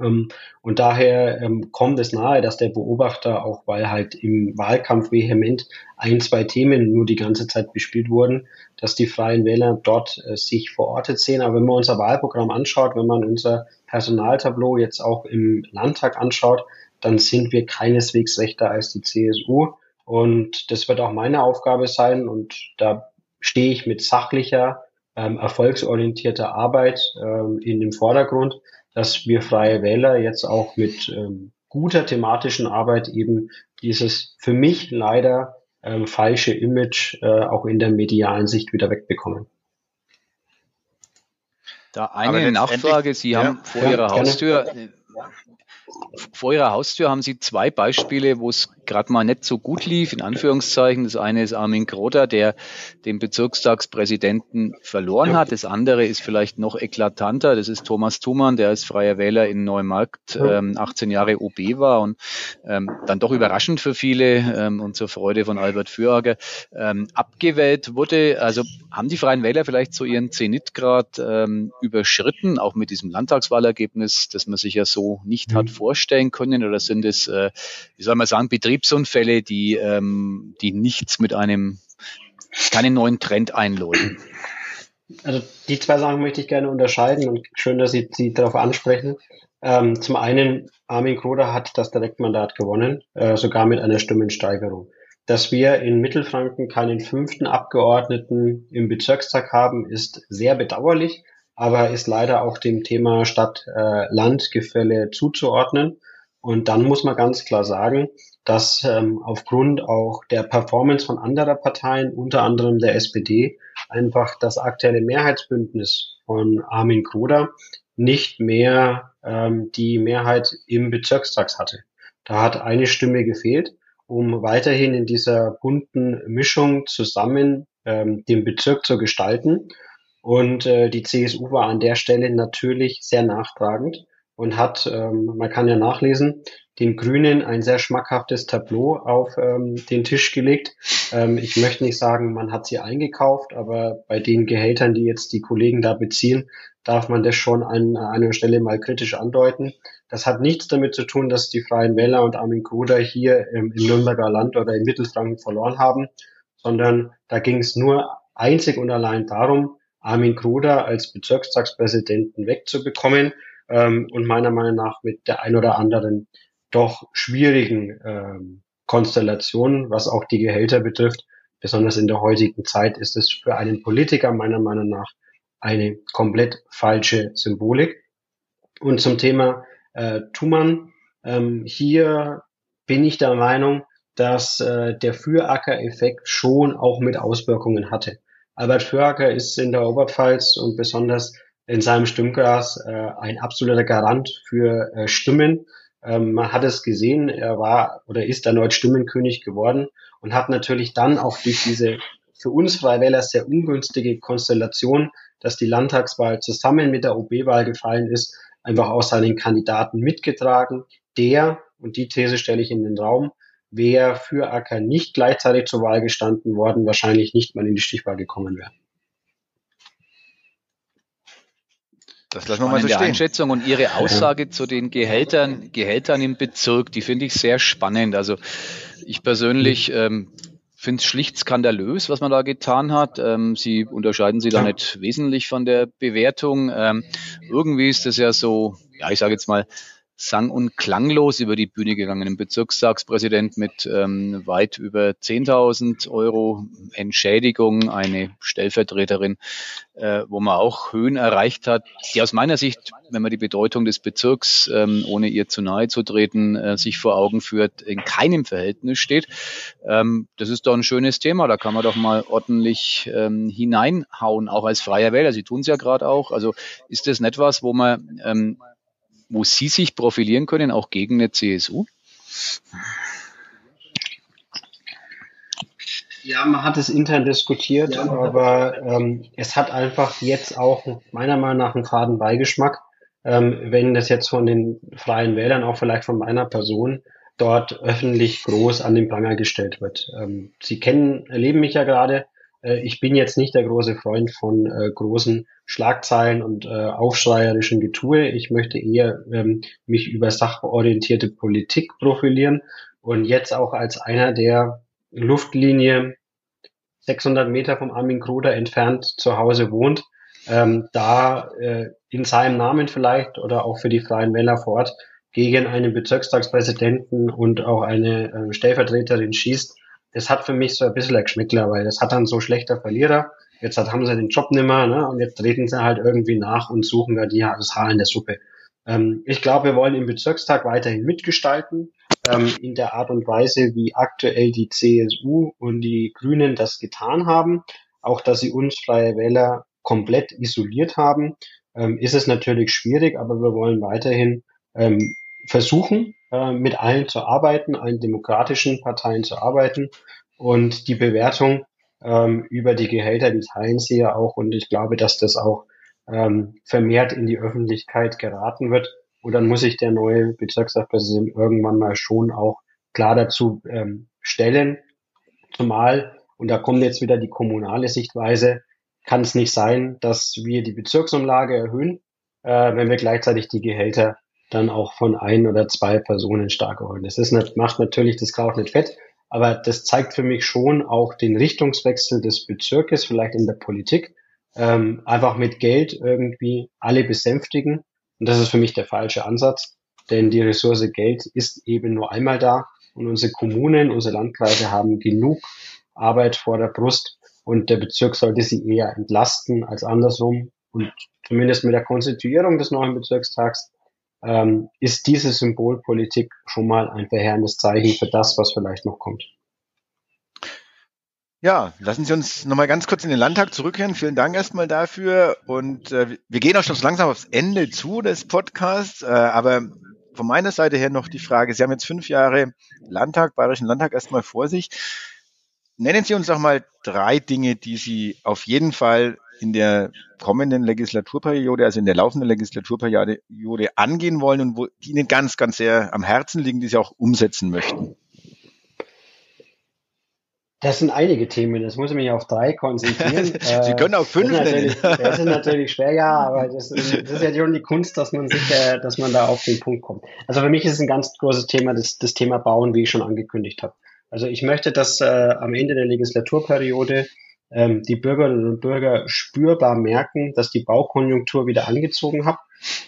Speaker 3: Ähm, und daher ähm, kommt es nahe, dass der Beobachter, auch weil halt im Wahlkampf vehement ein, zwei Themen nur die ganze Zeit bespielt wurden, dass die Freien Wähler dort äh, sich verortet sehen. Aber wenn man unser Wahlprogramm anschaut, wenn man unser Personaltableau jetzt auch im Landtag anschaut, dann sind wir keineswegs rechter als die CSU. Und das wird auch meine Aufgabe sein. Und da stehe ich mit sachlicher, ähm, erfolgsorientierter Arbeit ähm, in dem Vordergrund dass wir Freie Wähler jetzt auch mit ähm, guter thematischen Arbeit eben dieses für mich leider ähm, falsche Image äh, auch in der medialen Sicht wieder wegbekommen.
Speaker 4: Da eine Nachfrage. Sie ja, haben vor ja, Ihrer Haustür, vor Ihrer Haustür haben Sie zwei Beispiele, wo es gerade mal nicht so gut lief, in Anführungszeichen. Das eine ist Armin Kroder, der den Bezirkstagspräsidenten verloren hat. Das andere ist vielleicht noch eklatanter. Das ist Thomas Thumann, der als freier Wähler in Neumarkt ähm, 18 Jahre OB war und ähm, dann doch überraschend für viele ähm, und zur Freude von Albert Fürager ähm, abgewählt wurde. Also haben die Freien Wähler vielleicht so ihren Zenitgrad ähm, überschritten, auch mit diesem Landtagswahlergebnis, das man sich ja so nicht hat mhm. Vorstellen können? Oder sind es, äh, wie soll man sagen, Betriebsunfälle, die, ähm, die nichts mit einem, keinen neuen Trend einläuten?
Speaker 3: Also die zwei Sachen möchte ich gerne unterscheiden und schön, dass Sie, Sie darauf ansprechen. Ähm, zum einen, Armin Kroder hat das Direktmandat gewonnen, äh, sogar mit einer Stimmensteigerung. Dass wir in Mittelfranken keinen fünften Abgeordneten im Bezirkstag haben, ist sehr bedauerlich aber ist leider auch dem Thema Stadt-Land-Gefälle zuzuordnen. Und dann muss man ganz klar sagen, dass ähm, aufgrund auch der Performance von anderer Parteien, unter anderem der SPD, einfach das aktuelle Mehrheitsbündnis von Armin Kroder nicht mehr ähm, die Mehrheit im Bezirkstag hatte. Da hat eine Stimme gefehlt, um weiterhin in dieser bunten Mischung zusammen ähm, den Bezirk zu gestalten. Und äh, die CSU war an der Stelle natürlich sehr nachtragend und hat, ähm, man kann ja nachlesen, den Grünen ein sehr schmackhaftes Tableau auf ähm, den Tisch gelegt. Ähm, ich möchte nicht sagen, man hat sie eingekauft, aber bei den Gehältern, die jetzt die Kollegen da beziehen, darf man das schon an einer Stelle mal kritisch andeuten. Das hat nichts damit zu tun, dass die Freien Wähler und Armin Gruder hier ähm, im Nürnberger Land oder in Mittelfranken verloren haben, sondern da ging es nur einzig und allein darum, Armin Kruder als Bezirkstagspräsidenten wegzubekommen ähm, und meiner Meinung nach mit der ein oder anderen doch schwierigen ähm, Konstellation, was auch die Gehälter betrifft. Besonders in der heutigen Zeit ist es für einen Politiker meiner Meinung nach eine komplett falsche Symbolik. Und zum Thema äh, Thumann, ähm, hier bin ich der Meinung, dass äh, der Füracker-Effekt schon auch mit Auswirkungen hatte. Albert Föraker ist in der Oberpfalz und besonders in seinem Stimmgras äh, ein absoluter Garant für äh, Stimmen. Ähm, man hat es gesehen, er war oder ist erneut Stimmenkönig geworden und hat natürlich dann auch durch diese für uns Freiwähler sehr ungünstige Konstellation, dass die Landtagswahl zusammen mit der OB-Wahl gefallen ist, einfach auch seinen Kandidaten mitgetragen, der, und die These stelle ich in den Raum, wäre für Acker nicht gleichzeitig zur Wahl gestanden worden, wahrscheinlich nicht mal in die Stichwahl gekommen wäre.
Speaker 4: Das lassen wir mal so stehen. Einschätzung und Ihre Aussage ja. zu den Gehältern, Gehältern im Bezirk, die finde ich sehr spannend. Also ich persönlich ähm, finde es schlicht skandalös, was man da getan hat. Ähm, Sie unterscheiden sie da nicht wesentlich von der Bewertung. Ähm, irgendwie ist das ja so, ja, ich sage jetzt mal, sang- und klanglos über die Bühne gegangen. Ein Bezirkstagspräsident mit ähm, weit über 10.000 Euro Entschädigung, eine Stellvertreterin, äh, wo man auch Höhen erreicht hat, die aus meiner Sicht, wenn man die Bedeutung des Bezirks, ähm, ohne ihr zu nahe zu treten, äh, sich vor Augen führt, in keinem Verhältnis steht. Ähm, das ist doch ein schönes Thema, da kann man doch mal ordentlich ähm, hineinhauen, auch als freier Wähler. Sie tun es ja gerade auch. Also ist das nicht was, wo man ähm, wo Sie sich profilieren können, auch gegen eine CSU?
Speaker 3: Ja, man hat es intern diskutiert, ja, aber ähm, es hat einfach jetzt auch meiner Meinung nach einen faden Beigeschmack, ähm, wenn das jetzt von den freien Wählern, auch vielleicht von meiner Person, dort öffentlich groß an den Pranger gestellt wird. Ähm, Sie kennen, erleben mich ja gerade. Äh, ich bin jetzt nicht der große Freund von äh, großen Schlagzeilen und äh, aufschreierischen Getue. Ich möchte eher ähm, mich über sachorientierte Politik profilieren und jetzt auch als einer, der Luftlinie 600 Meter vom Armin Kruder entfernt zu Hause wohnt, ähm, da äh, in seinem Namen vielleicht oder auch für die Freien Wähler vor Ort gegen einen Bezirkstagspräsidenten und auch eine äh, Stellvertreterin schießt, das hat für mich so ein bisschen ein Geschmäckler, weil das hat dann so schlechter Verlierer. Jetzt hat, haben sie den Job nimmer, ne? Und jetzt treten sie halt irgendwie nach und suchen da die, das Haar in der Suppe. Ähm, ich glaube, wir wollen im Bezirkstag weiterhin mitgestalten, ähm, in der Art und Weise, wie aktuell die CSU und die Grünen das getan haben. Auch, dass sie uns Freie Wähler komplett isoliert haben, ähm, ist es natürlich schwierig, aber wir wollen weiterhin ähm, versuchen, äh, mit allen zu arbeiten, allen demokratischen Parteien zu arbeiten. Und die Bewertung ähm, über die Gehälter, die teilen sie ja auch. Und ich glaube, dass das auch ähm, vermehrt in die Öffentlichkeit geraten wird. Und dann muss sich der neue Bezirksratspräsident irgendwann mal schon auch klar dazu ähm, stellen. Zumal, und da kommt jetzt wieder die kommunale Sichtweise, kann es nicht sein, dass wir die Bezirksumlage erhöhen, äh, wenn wir gleichzeitig die Gehälter dann auch von ein oder zwei Personen stark erhöhen. Das ist nicht, macht natürlich das Kraut nicht fett, aber das zeigt für mich schon auch den Richtungswechsel des Bezirkes, vielleicht in der Politik, ähm, einfach mit Geld irgendwie alle besänftigen. Und das ist für mich der falsche Ansatz, denn die Ressource Geld ist eben nur einmal da und unsere Kommunen, unsere Landkreise haben genug Arbeit vor der Brust und der Bezirk sollte sie eher entlasten als andersrum. Und zumindest mit der Konstituierung des neuen Bezirkstags ähm, ist diese Symbolpolitik schon mal ein verheerendes Zeichen für das, was vielleicht noch kommt.
Speaker 2: Ja, lassen Sie uns nochmal ganz kurz in den Landtag zurückkehren. Vielen Dank erstmal dafür. Und äh, wir gehen auch schon so langsam aufs Ende zu des Podcasts. Äh, aber von meiner Seite her noch die Frage, Sie haben jetzt fünf Jahre Landtag, Bayerischen Landtag erstmal vor sich. Nennen Sie uns doch mal drei Dinge, die Sie auf jeden Fall in der kommenden Legislaturperiode, also in der laufenden Legislaturperiode angehen wollen und wo die Ihnen ganz, ganz sehr am Herzen liegen, die Sie auch umsetzen möchten?
Speaker 3: Das sind einige Themen, das muss ich mich auf drei konzentrieren.
Speaker 2: Sie können auch fünf
Speaker 3: das nennen. Das ist natürlich schwer, ja, aber das, das, ist ja schon die Kunst, dass man sich, äh, dass man da auf den Punkt kommt. Also für mich ist es ein ganz großes Thema, das, das Thema Bauen, wie ich schon angekündigt habe. Also ich möchte, dass äh, am Ende der Legislaturperiode ähm, die Bürgerinnen und Bürger spürbar merken, dass die Baukonjunktur wieder angezogen hat,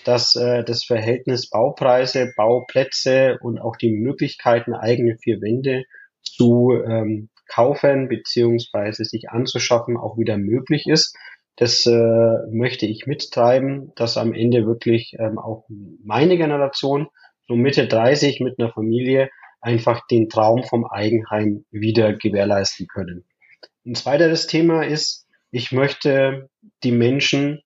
Speaker 3: dass äh, das Verhältnis Baupreise, Bauplätze und auch die Möglichkeiten, eigene vier Wände zu ähm, kaufen beziehungsweise sich anzuschaffen, auch wieder möglich ist. Das äh, möchte ich mittreiben, dass am Ende wirklich ähm, auch meine Generation, so Mitte 30 mit einer Familie, einfach den Traum vom Eigenheim wieder gewährleisten können. Ein zweiteres Thema ist, ich möchte die Menschen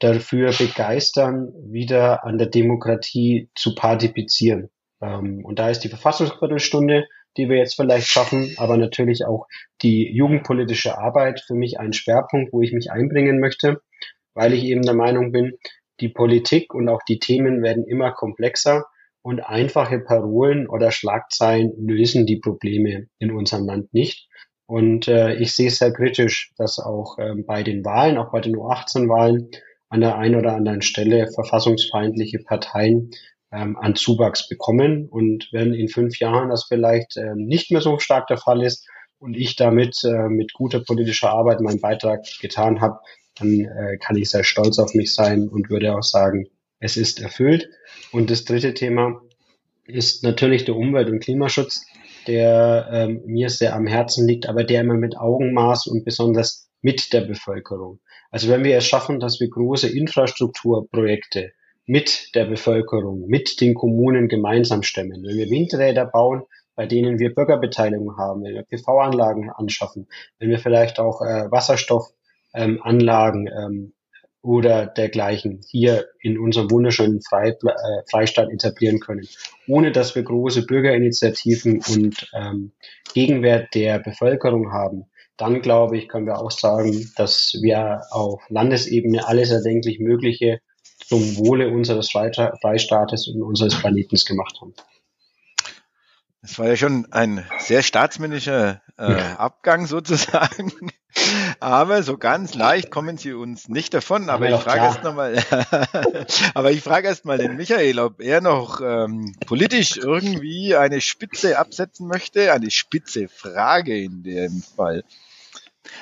Speaker 3: dafür begeistern, wieder an der Demokratie zu partizipieren. Ähm, und da ist die Verfassungsviertelstunde, die wir jetzt vielleicht schaffen, aber natürlich auch die jugendpolitische Arbeit für mich ein Schwerpunkt, wo ich mich einbringen möchte, weil ich eben der Meinung bin, die Politik und auch die Themen werden immer komplexer und einfache Parolen oder Schlagzeilen lösen die Probleme in unserem Land nicht. Und äh, ich sehe es sehr kritisch, dass auch ähm, bei den Wahlen, auch bei den U18-Wahlen, an der einen oder anderen Stelle verfassungsfeindliche Parteien ähm, an Zuwachs bekommen. Und wenn in fünf Jahren das vielleicht ähm, nicht mehr so stark der Fall ist und ich damit äh, mit guter politischer Arbeit meinen Beitrag getan habe, dann äh, kann ich sehr stolz auf mich sein und würde auch sagen, es ist erfüllt. Und das dritte Thema ist natürlich der Umwelt- und Klimaschutz, der ähm, mir sehr am Herzen liegt, aber der immer mit Augenmaß und besonders mit der Bevölkerung. Also wenn wir es schaffen, dass wir große Infrastrukturprojekte mit der Bevölkerung, mit den Kommunen gemeinsam stemmen, wenn wir Windräder bauen, bei denen wir Bürgerbeteiligung haben, wenn wir PV-Anlagen anschaffen, wenn wir vielleicht auch äh, Wasserstoffanlagen ähm, ähm, oder dergleichen hier in unserem wunderschönen äh, Freistaat etablieren können, ohne dass wir große Bürgerinitiativen und ähm, Gegenwert der Bevölkerung haben, dann glaube ich, können wir auch sagen, dass wir auf Landesebene alles erdenklich Mögliche zum Wohle unseres Freistaates und unseres Planetens gemacht haben.
Speaker 2: Das war ja schon ein sehr staatsmännischer äh, Abgang sozusagen. Aber so ganz leicht kommen sie uns nicht davon. Aber ich frage erst nochmal, aber ich frage erst mal den Michael, ob er noch ähm, politisch irgendwie eine Spitze absetzen möchte, eine spitze Frage in dem Fall.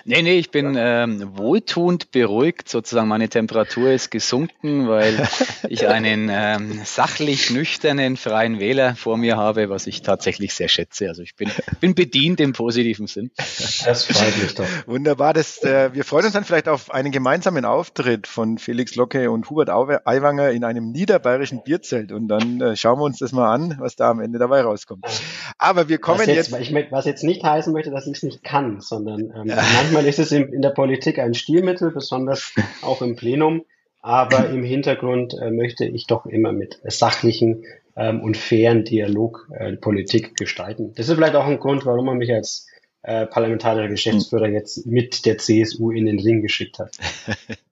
Speaker 4: Nee, nee, ich bin ähm, wohltuend beruhigt. Sozusagen meine Temperatur ist gesunken, weil ich einen ähm, sachlich nüchternen freien Wähler vor mir habe, was ich tatsächlich sehr schätze. Also ich bin, bin bedient im positiven Sinn.
Speaker 2: Das freut mich doch. Wunderbar. Das, äh, wir freuen uns dann vielleicht auf einen gemeinsamen Auftritt von Felix Locke und Hubert Aiwanger in einem niederbayerischen Bierzelt. Und dann äh, schauen wir uns das mal an, was da am Ende dabei rauskommt. Aber wir kommen was jetzt,
Speaker 3: jetzt. Ich, was jetzt nicht heißen möchte, dass ich es nicht kann, sondern ähm, manchmal ist es in, in der Politik ein Stilmittel, besonders auch im Plenum. Aber im Hintergrund äh, möchte ich doch immer mit sachlichen ähm, und fairen Dialog äh, Politik gestalten. Das ist vielleicht auch ein Grund, warum man mich als äh, parlamentarischer Geschäftsführer jetzt mit der CSU in den Ring geschickt hat.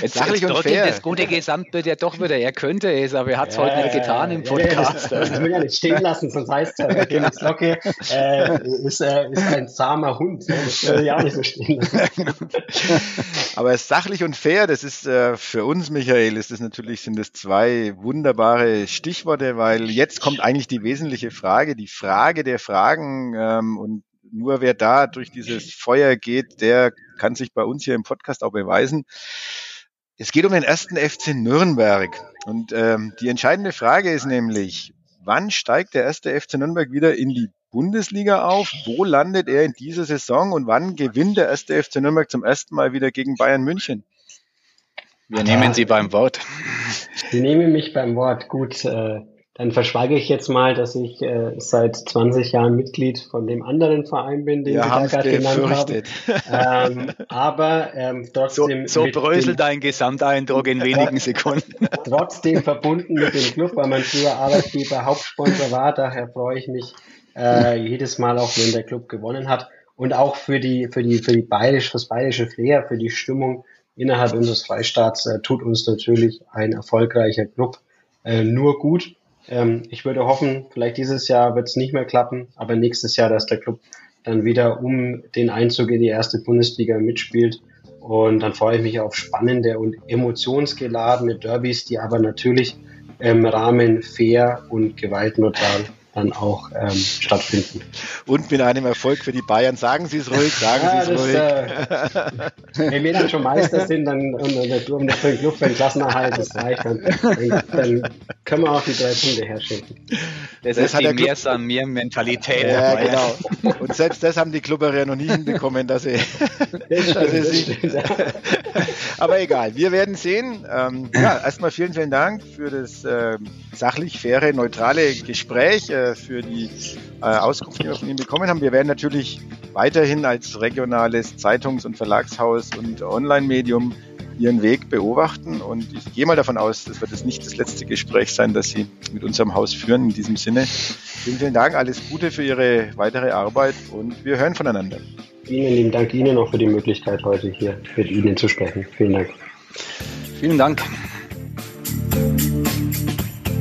Speaker 4: Jetzt, Sachlich jetzt und fair. das gute Gesamtbild ja doch wieder. Er könnte es, aber er hat es ja, heute nicht getan im Podcast.
Speaker 3: Ja, das, das will ja nicht stehen lassen, sonst heißt es ja, Felix Locke äh, ist, äh, ist ein zahmer Hund. Ne? Das würde ich auch nicht so stehen lassen.
Speaker 2: aber sachlich und fair, das ist äh, für uns, Michael, ist das natürlich, sind das zwei wunderbare Stichworte, weil jetzt kommt eigentlich die wesentliche Frage, die Frage der Fragen ähm, und nur wer da durch dieses Feuer geht, der kann sich bei uns hier im Podcast auch beweisen. Es geht um den ersten FC Nürnberg. Und ähm, die entscheidende Frage ist nämlich, wann steigt der erste FC Nürnberg wieder in die Bundesliga auf? Wo landet er in dieser Saison? Und wann gewinnt der erste FC Nürnberg zum ersten Mal wieder gegen Bayern München?
Speaker 4: Wir nehmen Sie beim Wort.
Speaker 3: Sie nehmen mich beim Wort. Gut, äh, dann verschweige ich jetzt mal, dass ich äh, seit 20 Jahren Mitglied von dem anderen Verein bin, den
Speaker 2: Wir Sie da gerade genannt haben.
Speaker 3: Ähm, aber ähm, trotzdem.
Speaker 4: So, so bröselt dein Gesamteindruck in wenigen Sekunden.
Speaker 3: trotzdem verbunden mit dem Club, weil mein früher Arbeitgeber Hauptsponsor war. Daher freue ich mich äh, jedes Mal, auch wenn der Club gewonnen hat. Und auch für die, für die, für die bayerisch, fürs bayerische Flair, für die Stimmung innerhalb unseres Freistaats äh, tut uns natürlich ein erfolgreicher Club äh, nur gut. Ähm, ich würde hoffen, vielleicht dieses Jahr wird es nicht mehr klappen, aber nächstes Jahr, dass der Club dann wieder um den Einzug in die erste Bundesliga mitspielt. Und dann freue ich mich auf spannende und emotionsgeladene Derbys, die aber natürlich im Rahmen fair und gewaltneutral dann auch ähm, stattfinden.
Speaker 2: Und mit einem Erfolg für die Bayern. Sagen Sie es ruhig, sagen ja, Sie es ruhig.
Speaker 3: Äh, wenn wir dann schon Meister sind, dann und, und, und für den Club für den Klassenerhalt, das reicht, dann, dann können wir auch die drei Punkte herschenken.
Speaker 4: Das, das ist die Mehrs an mir Mentalität.
Speaker 2: Ja, genau. Und selbst das haben die Klubber ja noch nie hinbekommen, dass sie, das dass sie sich, Aber egal, wir werden sehen. Ähm, ja, erstmal vielen, vielen Dank für das äh, sachlich faire, neutrale Gespräch. Äh, für die äh, Auskunft, die wir von Ihnen bekommen haben. Wir werden natürlich weiterhin als regionales Zeitungs- und Verlagshaus und Online-Medium Ihren Weg beobachten und ich gehe mal davon aus, das wird jetzt nicht das letzte Gespräch sein, das Sie mit unserem Haus führen. In diesem Sinne, vielen, vielen Dank, alles Gute für Ihre weitere Arbeit und wir hören voneinander.
Speaker 3: Vielen lieben Dank Ihnen auch für die Möglichkeit, heute hier mit Ihnen zu sprechen. Vielen Dank.
Speaker 4: Vielen Dank.